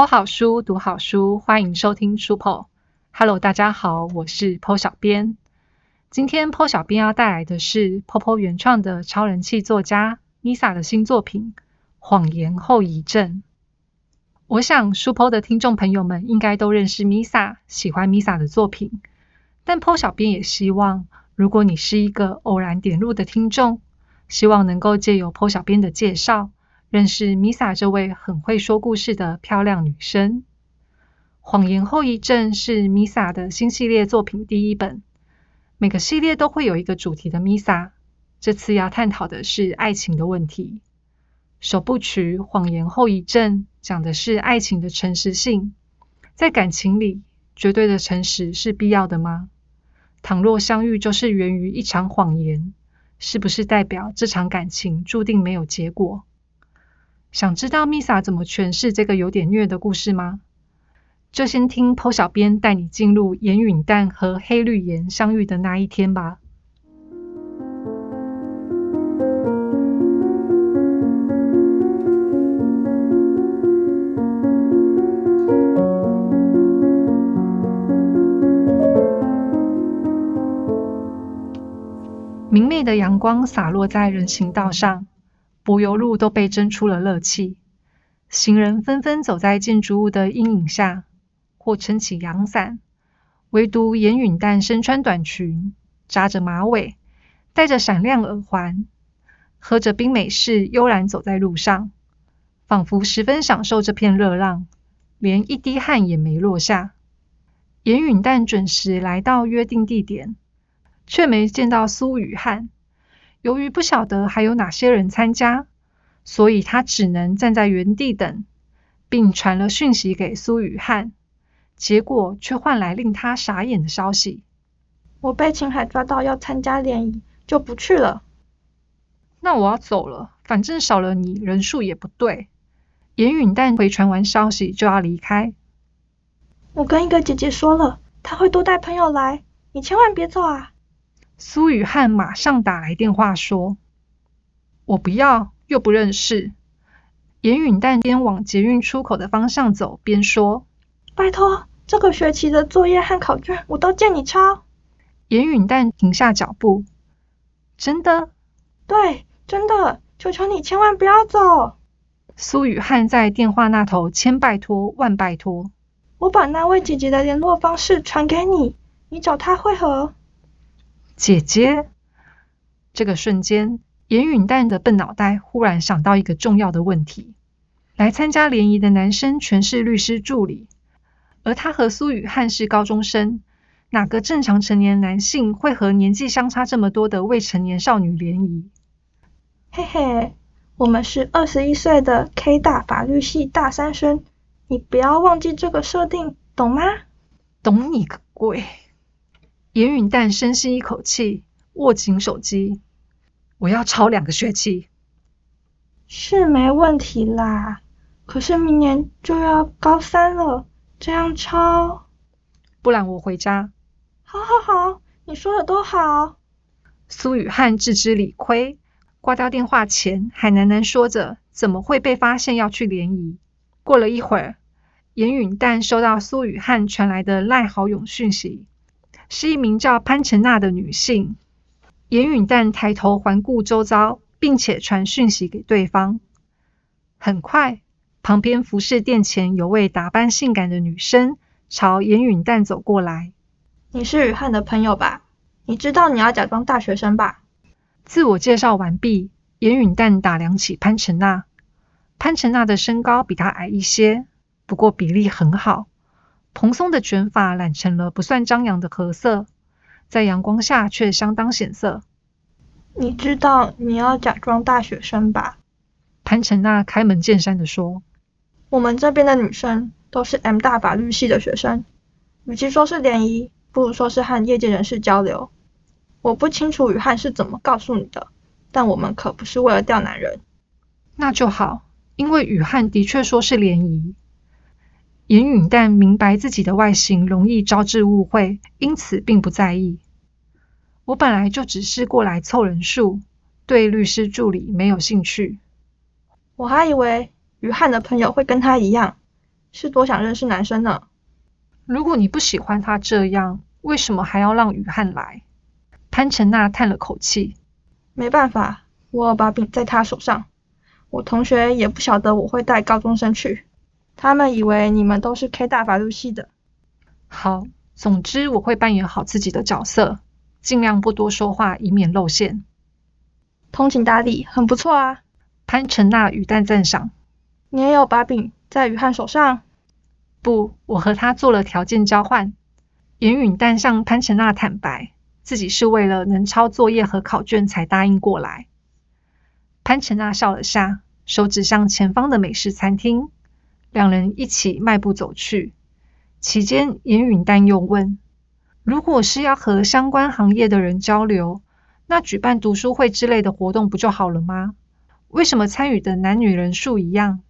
剖好书，读好书，欢迎收听书剖。Hello，大家好，我是剖小编。今天剖小编要带来的是 PoPo 原创的超人气作家 Misa 的新作品《谎言后遗症》。我想书剖的听众朋友们应该都认识 Misa，喜欢 Misa 的作品。但剖小编也希望，如果你是一个偶然点入的听众，希望能够借由剖小编的介绍。认识 Misa 这位很会说故事的漂亮女生，《谎言后遗症》是 Misa 的新系列作品第一本。每个系列都会有一个主题的 Misa，这次要探讨的是爱情的问题。首部曲《谎言后遗症》讲的是爱情的诚实性，在感情里，绝对的诚实是必要的吗？倘若相遇就是源于一场谎言，是不是代表这场感情注定没有结果？想知道 Misa 怎么诠释这个有点虐的故事吗？就先听 PO 小编带你进入盐允蛋和黑绿岩相遇的那一天吧。明媚的阳光洒落在人行道上。柏油路都被蒸出了热气，行人纷纷走在建筑物的阴影下，或撑起阳伞。唯独严允旦身穿短裙，扎着马尾，戴着闪亮耳环，喝着冰美式，悠然走在路上，仿佛十分享受这片热浪，连一滴汗也没落下。严允旦准时来到约定地点，却没见到苏雨汉。由于不晓得还有哪些人参加，所以他只能站在原地等，并传了讯息给苏雨汉，结果却换来令他傻眼的消息：我被秦海抓到要参加联谊，就不去了。那我要走了，反正少了你人数也不对。严允旦回传完消息就要离开。我跟一个姐姐说了，她会多带朋友来，你千万别走啊！苏雨汉马上打来电话说：“我不要，又不认识。”严允旦边往捷运出口的方向走，边说：“拜托，这个学期的作业和考卷我都借你抄。”严允旦停下脚步：“真的？对，真的，求求你千万不要走。”苏雨汉在电话那头千拜托万拜托：“我把那位姐姐的联络方式传给你，你找她会合。”姐姐，这个瞬间，严允淡的笨脑袋忽然想到一个重要的问题：来参加联谊的男生全是律师助理，而他和苏雨汉是高中生，哪个正常成年男性会和年纪相差这么多的未成年少女联谊？嘿嘿，我们是二十一岁的 K 大法律系大三生，你不要忘记这个设定，懂吗？懂你个鬼！严允淡深吸一口气，握紧手机。我要抄两个学期，是没问题啦。可是明年就要高三了，这样抄，不然我回家。好好好，你说的都好。苏雨汉自知理亏，挂掉电话前还喃喃说着：“怎么会被发现要去联谊？”过了一会儿，严允淡收到苏雨汉传来的赖好勇讯息。是一名叫潘晨娜的女性。严允旦抬头环顾周遭，并且传讯息给对方。很快，旁边服饰店前有位打扮性感的女生朝严允旦走过来。你是雨汉的朋友吧？你知道你要假装大学生吧？自我介绍完毕，严允旦打量起潘晨娜。潘晨娜的身高比她矮一些，不过比例很好。蓬松的卷发染成了不算张扬的褐色，在阳光下却相当显色。你知道你要假装大学生吧？潘晨娜开门见山的说：“我们这边的女生都是 M 大法律系的学生，与其说是联谊，不如说是和业界人士交流。我不清楚雨汉是怎么告诉你的，但我们可不是为了钓男人。那就好，因为雨汉的确说是联谊。”严允但明白自己的外形容易招致误会，因此并不在意。我本来就只是过来凑人数，对律师助理没有兴趣。我还以为于汉的朋友会跟他一样，是多想认识男生呢。如果你不喜欢他这样，为什么还要让于汉来？潘成娜叹了口气。没办法，我有把柄在他手上。我同学也不晓得我会带高中生去，他们以为你们都是 K 大法律系的。好，总之我会扮演好自己的角色，尽量不多说话，以免露馅。通情达理，很不错啊。潘成娜语淡赞赏。你也有把柄在雨汉手上？不，我和他做了条件交换。严允旦向潘成娜坦白，自己是为了能抄作业和考卷才答应过来。潘成娜笑了下，手指向前方的美式餐厅，两人一起迈步走去。期间，严允丹又问：“如果是要和相关行业的人交流，那举办读书会之类的活动不就好了吗？为什么参与的男女人数一样？”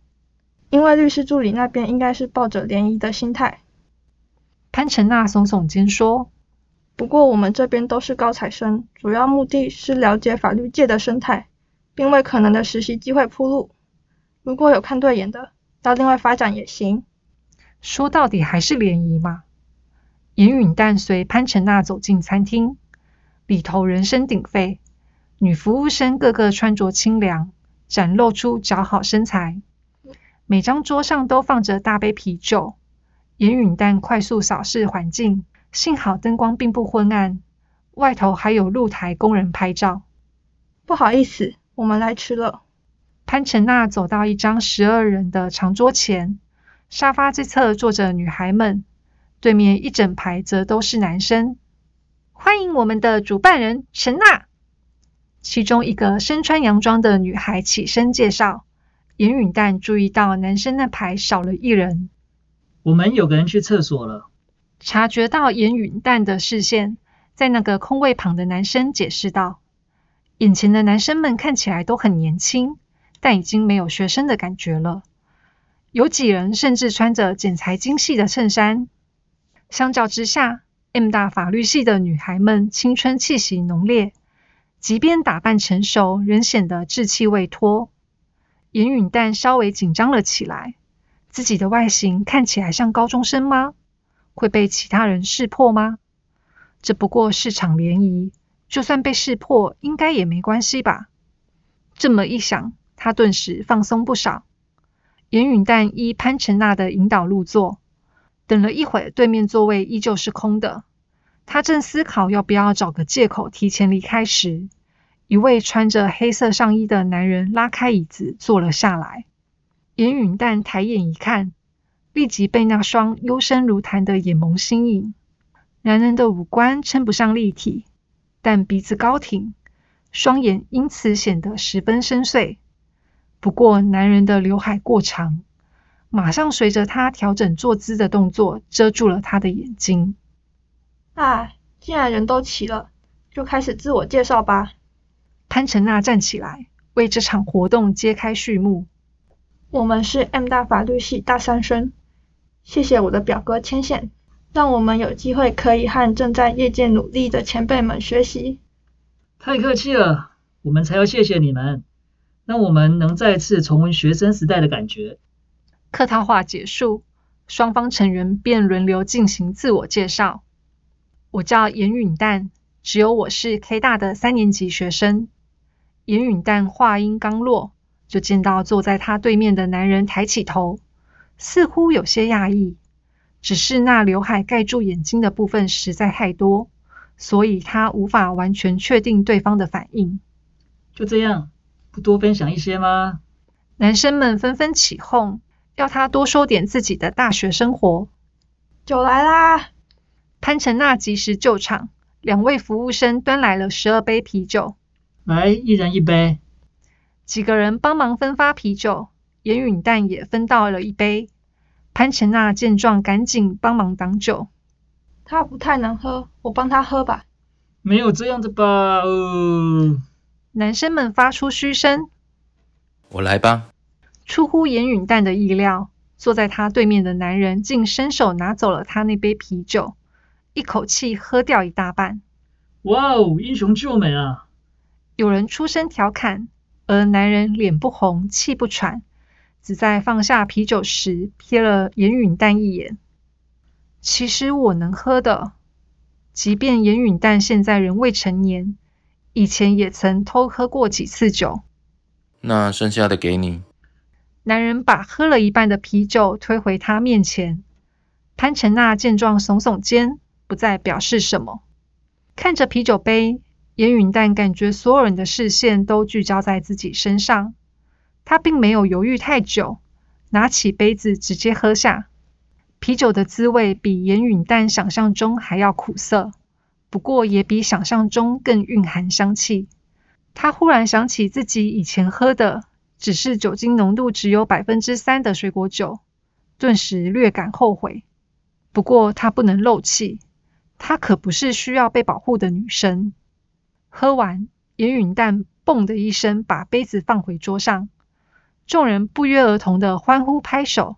因为律师助理那边应该是抱着联谊的心态。潘成娜耸耸肩说：“不过我们这边都是高材生，主要目的是了解法律界的生态，并为可能的实习机会铺路。如果有看对眼的，到另外发展也行。”说到底还是联谊嘛。严允淡随潘成娜走进餐厅，里头人声鼎沸，女服务生个个穿着清凉，展露出姣好身材。每张桌上都放着大杯啤酒。严允淡快速扫视环境，幸好灯光并不昏暗，外头还有露台工人拍照。不好意思，我们来迟了。潘晨娜走到一张十二人的长桌前，沙发这侧坐着女孩们，对面一整排则都是男生。欢迎我们的主办人陈娜。其中一个身穿洋装的女孩起身介绍。严允淡注意到男生那排少了一人，我们有个人去厕所了。察觉到严允淡的视线，在那个空位旁的男生解释道：“眼前的男生们看起来都很年轻，但已经没有学生的感觉了。有几人甚至穿着剪裁精细的衬衫。相较之下，M 大法律系的女孩们青春气息浓烈，即便打扮成熟，仍显得稚气未脱。”严允淡稍微紧张了起来，自己的外形看起来像高中生吗？会被其他人识破吗？这不过是场联谊，就算被识破，应该也没关系吧？这么一想，他顿时放松不少。严允旦依潘成娜的引导入座，等了一会，对面座位依旧是空的。他正思考要不要找个借口提前离开时，一位穿着黑色上衣的男人拉开椅子坐了下来。严允旦抬眼一看，立即被那双幽深如潭的眼眸吸引。男人的五官称不上立体，但鼻子高挺，双眼因此显得十分深邃。不过，男人的刘海过长，马上随着他调整坐姿的动作遮住了他的眼睛。啊，既然人都齐了，就开始自我介绍吧。潘成娜站起来，为这场活动揭开序幕。我们是 M 大法律系大三生，谢谢我的表哥牵线，让我们有机会可以和正在业界努力的前辈们学习。太客气了，我们才要谢谢你们，让我们能再次重温学生时代的感觉。客套话结束，双方成员便轮流进行自我介绍。我叫严允旦，只有我是 K 大的三年级学生。严允旦话音刚落，就见到坐在他对面的男人抬起头，似乎有些讶异。只是那刘海盖住眼睛的部分实在太多，所以他无法完全确定对方的反应。就这样，不多分享一些吗？男生们纷纷起哄，要他多说点自己的大学生活。酒来啦！潘成娜及时救场，两位服务生端来了十二杯啤酒。来，一人一杯。几个人帮忙分发啤酒，严允淡也分到了一杯。潘成娜见状，赶紧帮忙挡酒。他不太能喝，我帮他喝吧。没有这样的吧？哦。男生们发出嘘声。我来吧。出乎严允旦的意料，坐在他对面的男人竟伸手拿走了他那杯啤酒，一口气喝掉一大半。哇哦，英雄救美啊！有人出声调侃，而男人脸不红气不喘，只在放下啤酒时瞥了严允旦一眼。其实我能喝的，即便严允旦现在仍未成年，以前也曾偷喝过几次酒。那剩下的给你。男人把喝了一半的啤酒推回他面前。潘晨娜见状耸耸肩，不再表示什么。看着啤酒杯，严允淡感觉所有人的视线都聚焦在自己身上。他并没有犹豫太久，拿起杯子直接喝下。啤酒的滋味比严允淡想象中还要苦涩，不过也比想象中更蕴含香气。他忽然想起自己以前喝的只是酒精浓度只有百分之三的水果酒，顿时略感后悔。不过他不能漏气，她可不是需要被保护的女生。喝完，严允淡“嘣”的一声把杯子放回桌上，众人不约而同的欢呼拍手。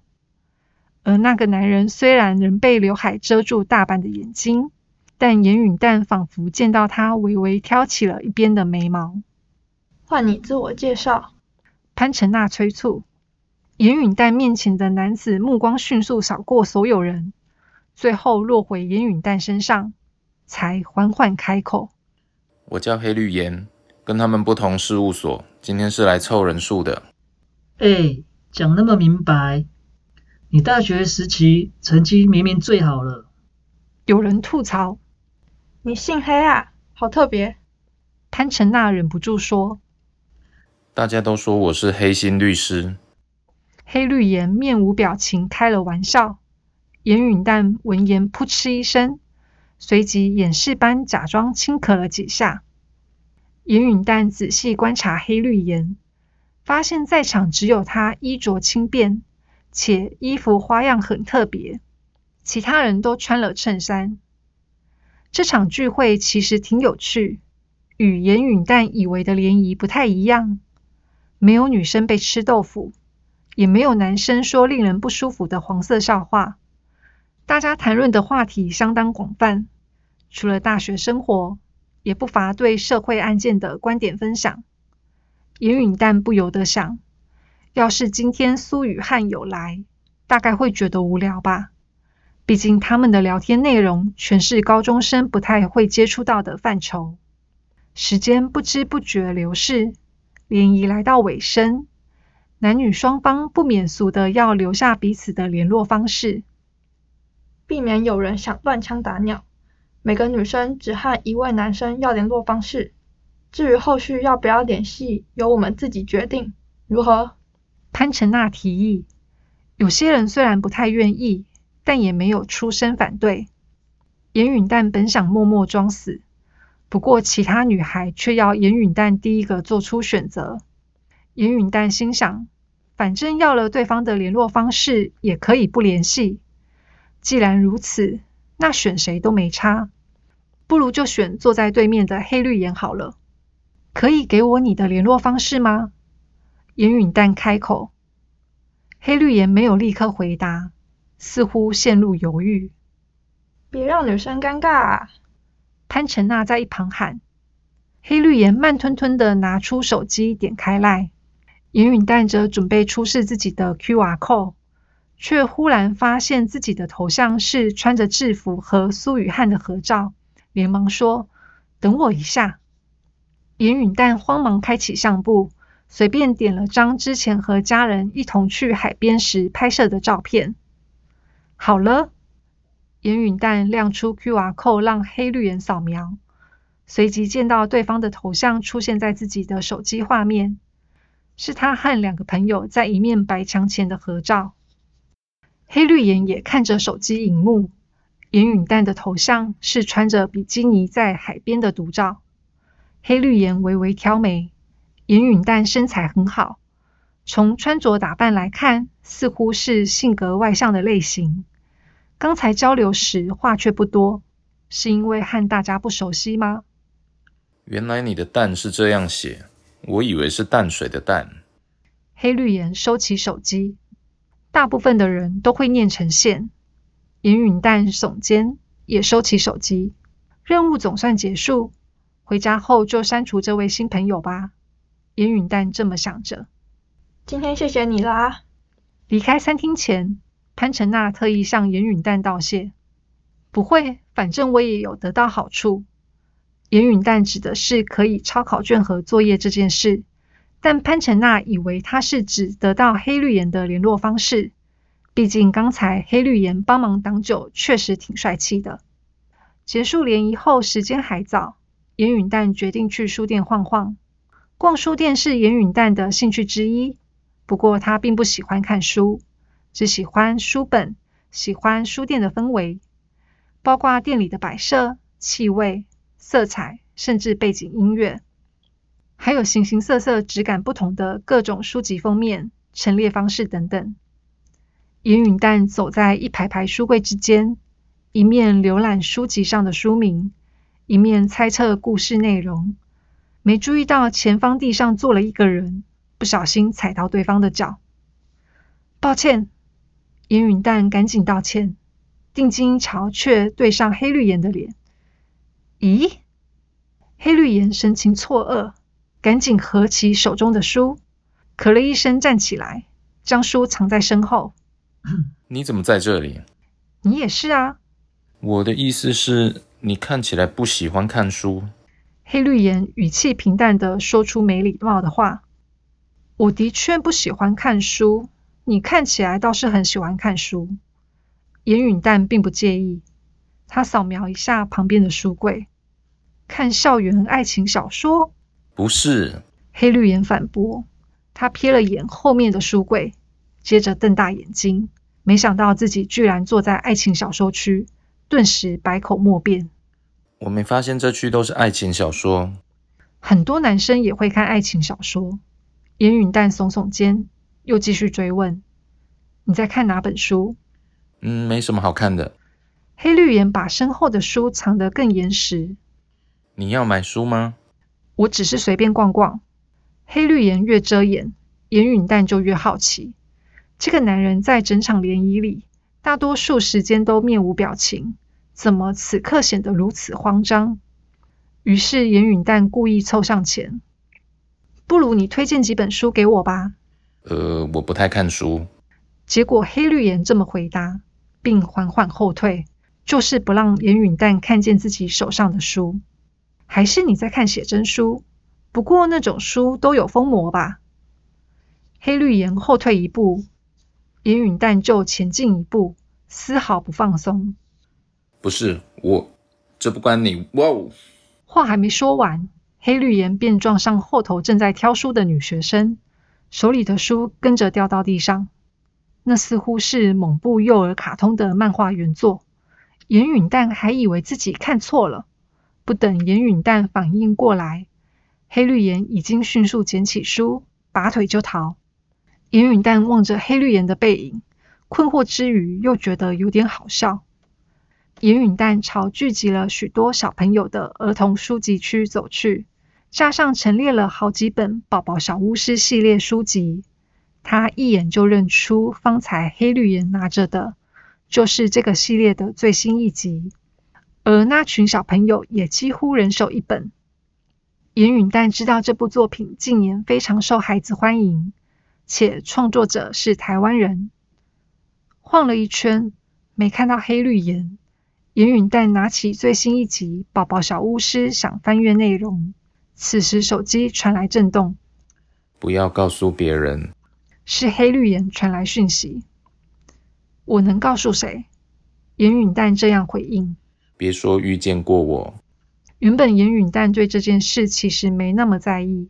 而那个男人虽然仍被刘海遮住大半的眼睛，但严允旦仿佛见到他微微挑起了一边的眉毛。换你自我介绍，潘晨娜催促。严允旦面前的男子目光迅速扫过所有人。最后落回严允旦身上，才缓缓开口：“我叫黑绿岩，跟他们不同事务所，今天是来凑人数的。”哎，讲那么明白，你大学时期成绩明明最好了。有人吐槽：“你姓黑啊，好特别。”潘成娜忍不住说：“大家都说我是黑心律师。”黑绿岩面无表情开了玩笑。严允旦闻言，扑哧一声，随即掩饰般假装轻咳了几下。严允旦仔细观察黑绿岩，发现在场只有他衣着轻便，且衣服花样很特别，其他人都穿了衬衫。这场聚会其实挺有趣，与严允淡以为的联谊不太一样，没有女生被吃豆腐，也没有男生说令人不舒服的黄色笑话。大家谈论的话题相当广泛，除了大学生活，也不乏对社会案件的观点分享。严允淡不由得想，要是今天苏雨汉有来，大概会觉得无聊吧。毕竟他们的聊天内容全是高中生不太会接触到的范畴。时间不知不觉流逝，联谊来到尾声，男女双方不免俗的要留下彼此的联络方式。避免有人想乱枪打鸟，每个女生只和一位男生要联络方式。至于后续要不要联系，由我们自己决定，如何？潘晨娜提议。有些人虽然不太愿意，但也没有出声反对。严允淡本想默默装死，不过其他女孩却要严允淡第一个做出选择。严允淡心想，反正要了对方的联络方式，也可以不联系。既然如此，那选谁都没差，不如就选坐在对面的黑绿颜好了。可以给我你的联络方式吗？严允淡开口。黑绿颜没有立刻回答，似乎陷入犹豫。别让女生尴尬啊！潘晨娜在一旁喊。黑绿颜慢吞吞的拿出手机，点开赖。严允旦则准备出示自己的 QR code。却忽然发现自己的头像是穿着制服和苏雨汉的合照，连忙说：“等我一下。”严允旦慌忙开启相簿，随便点了张之前和家人一同去海边时拍摄的照片。好了，严允旦亮出 QR code 让黑绿人扫描，随即见到对方的头像出现在自己的手机画面，是他和两个朋友在一面白墙前的合照。黑绿眼也看着手机荧幕，严允旦的头像是穿着比基尼在海边的独照。黑绿眼微微挑眉，严允旦身材很好，从穿着打扮来看，似乎是性格外向的类型。刚才交流时话却不多，是因为和大家不熟悉吗？原来你的淡是这样写，我以为是淡水的淡。黑绿岩收起手机。大部分的人都会念成线。严允淡耸肩，也收起手机。任务总算结束，回家后就删除这位新朋友吧。严允淡这么想着。今天谢谢你啦，离开餐厅前，潘成娜特意向严允旦道谢。不会，反正我也有得到好处。严允旦指的是可以抄考卷和作业这件事，但潘成娜以为他是指得到黑绿岩的联络方式。毕竟刚才黑绿岩帮忙挡酒，确实挺帅气的。结束联谊后，时间还早，严允旦决定去书店晃晃。逛书店是严允旦的兴趣之一，不过他并不喜欢看书，只喜欢书本，喜欢书店的氛围，包括店里的摆设、气味、色彩，甚至背景音乐，还有形形色色、质感不同的各种书籍封面、陈列方式等等。严允旦走在一排排书柜之间，一面浏览书籍上的书名，一面猜测故事内容。没注意到前方地上坐了一个人，不小心踩到对方的脚。抱歉，严允淡赶紧道歉，定睛一瞧，却对上黑绿岩的脸。咦？黑绿岩神情错愕，赶紧合起手中的书，咳了一声站起来，将书藏在身后。你怎么在这里？你也是啊。我的意思是，你看起来不喜欢看书。黑绿岩语气平淡的说出没礼貌的话：“我的确不喜欢看书，你看起来倒是很喜欢看书。”严允旦并不介意，他扫描一下旁边的书柜，看校园爱情小说。不是，黑绿眼反驳。他瞥了眼后面的书柜，接着瞪大眼睛，没想到自己居然坐在爱情小说区，顿时百口莫辩。我没发现这区都是爱情小说，很多男生也会看爱情小说。严允淡耸耸肩，又继续追问：“你在看哪本书？”“嗯，没什么好看的。”黑绿岩把身后的书藏得更严实。“你要买书吗？”“我只是随便逛逛。”黑绿岩越遮掩，严允淡就越好奇。这个男人在整场联谊里，大多数时间都面无表情。怎么此刻显得如此慌张？于是严允淡故意凑上前：“不如你推荐几本书给我吧。”“呃，我不太看书。”结果黑绿岩这么回答，并缓缓后退，就是不让严允旦看见自己手上的书。“还是你在看写真书？不过那种书都有封膜吧？”黑绿岩后退一步，严允旦就前进一步，丝毫不放松。不是我，这不关你。哇哦！话还没说完，黑绿岩便撞上后头正在挑书的女学生，手里的书跟着掉到地上。那似乎是某部幼儿卡通的漫画原作。严允旦还以为自己看错了，不等严允旦反应过来，黑绿岩已经迅速捡起书，拔腿就逃。严允旦望着黑绿岩的背影，困惑之余又觉得有点好笑。严允旦朝聚集了许多小朋友的儿童书籍区走去，架上陈列了好几本《宝宝小巫师》系列书籍。他一眼就认出方才黑绿岩拿着的，就是这个系列的最新一集。而那群小朋友也几乎人手一本。严允淡知道这部作品近年非常受孩子欢迎，且创作者是台湾人。晃了一圈，没看到黑绿岩。严允淡拿起最新一集《宝宝小巫师》，想翻阅内容。此时手机传来震动，不要告诉别人。是黑绿岩传来讯息。我能告诉谁？严允旦这样回应。别说遇见过我。原本严允旦对这件事其实没那么在意，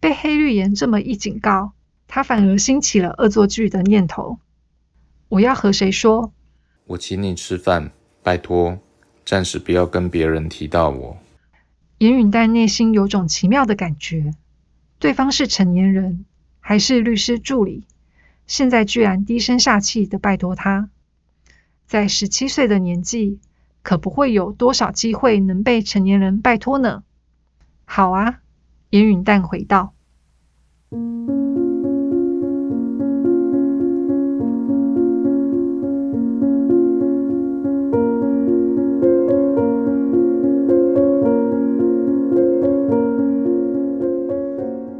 被黑绿岩这么一警告，他反而兴起了恶作剧的念头。我要和谁说？我请你吃饭。拜托，暂时不要跟别人提到我。严允丹内心有种奇妙的感觉，对方是成年人，还是律师助理，现在居然低声下气的拜托他。在十七岁的年纪，可不会有多少机会能被成年人拜托呢。好啊，严允丹回道。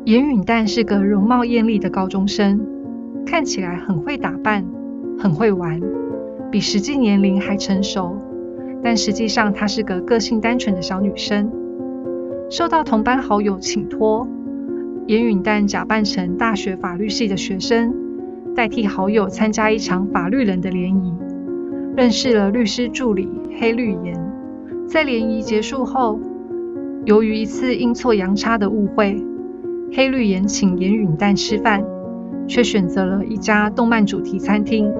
严允淡是个容貌艳丽的高中生，看起来很会打扮，很会玩，比实际年龄还成熟。但实际上，她是个个性单纯的小女生。受到同班好友请托，严允淡假扮成大学法律系的学生，代替好友参加一场法律人的联谊，认识了律师助理黑绿岩。在联谊结束后，由于一次阴错阳差的误会，黑绿岩请严允淡吃饭，却选择了一家动漫主题餐厅，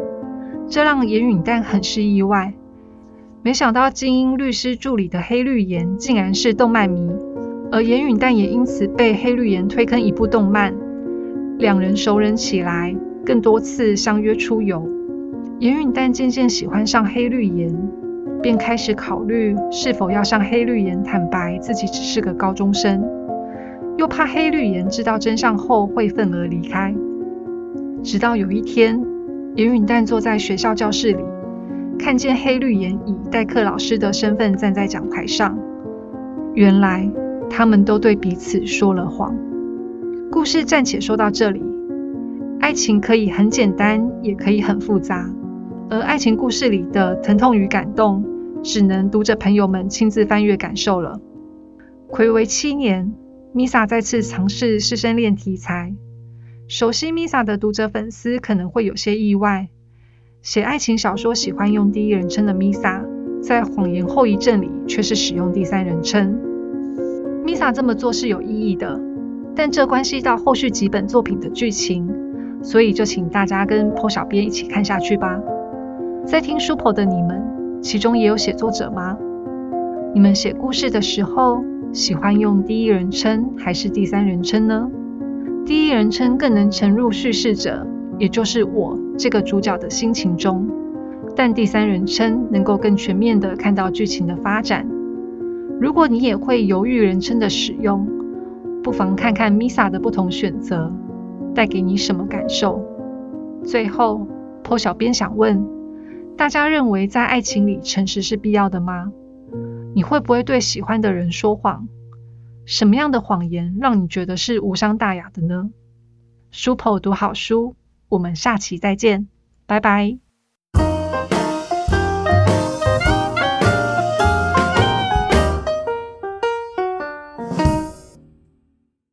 这让严允淡很是意外。没想到精英律师助理的黑绿岩竟然是动漫迷，而严允淡也因此被黑绿岩推坑一部动漫，两人熟人起来，更多次相约出游。严允淡渐渐喜欢上黑绿岩，便开始考虑是否要向黑绿岩坦白自己只是个高中生，又怕黑绿岩知道真相后会愤而离开。直到有一天，严允旦坐在学校教室里。看见黑绿岩以代课老师的身份站在讲台上，原来他们都对彼此说了谎。故事暂且说到这里。爱情可以很简单，也可以很复杂，而爱情故事里的疼痛与感动，只能读者朋友们亲自翻阅感受了。暌违七年，Misa 再次尝试师生恋题材。熟悉 Misa 的读者粉丝可能会有些意外。写爱情小说喜欢用第一人称的 Misa，在《谎言后遗症》里却是使用第三人称。Misa 这么做是有意义的，但这关系到后续几本作品的剧情，所以就请大家跟 Po 小编一起看下去吧。在听书 Po 的你们，其中也有写作者吗？你们写故事的时候，喜欢用第一人称还是第三人称呢？第一人称更能沉入叙事者。也就是我这个主角的心情中，但第三人称能够更全面的看到剧情的发展。如果你也会犹豫人称的使用，不妨看看 Misa 的不同选择带给你什么感受。最后，Po 小编想问大家：认为在爱情里诚实是必要的吗？你会不会对喜欢的人说谎？什么样的谎言让你觉得是无伤大雅的呢？？Super 读好书。我们下期再见，拜拜。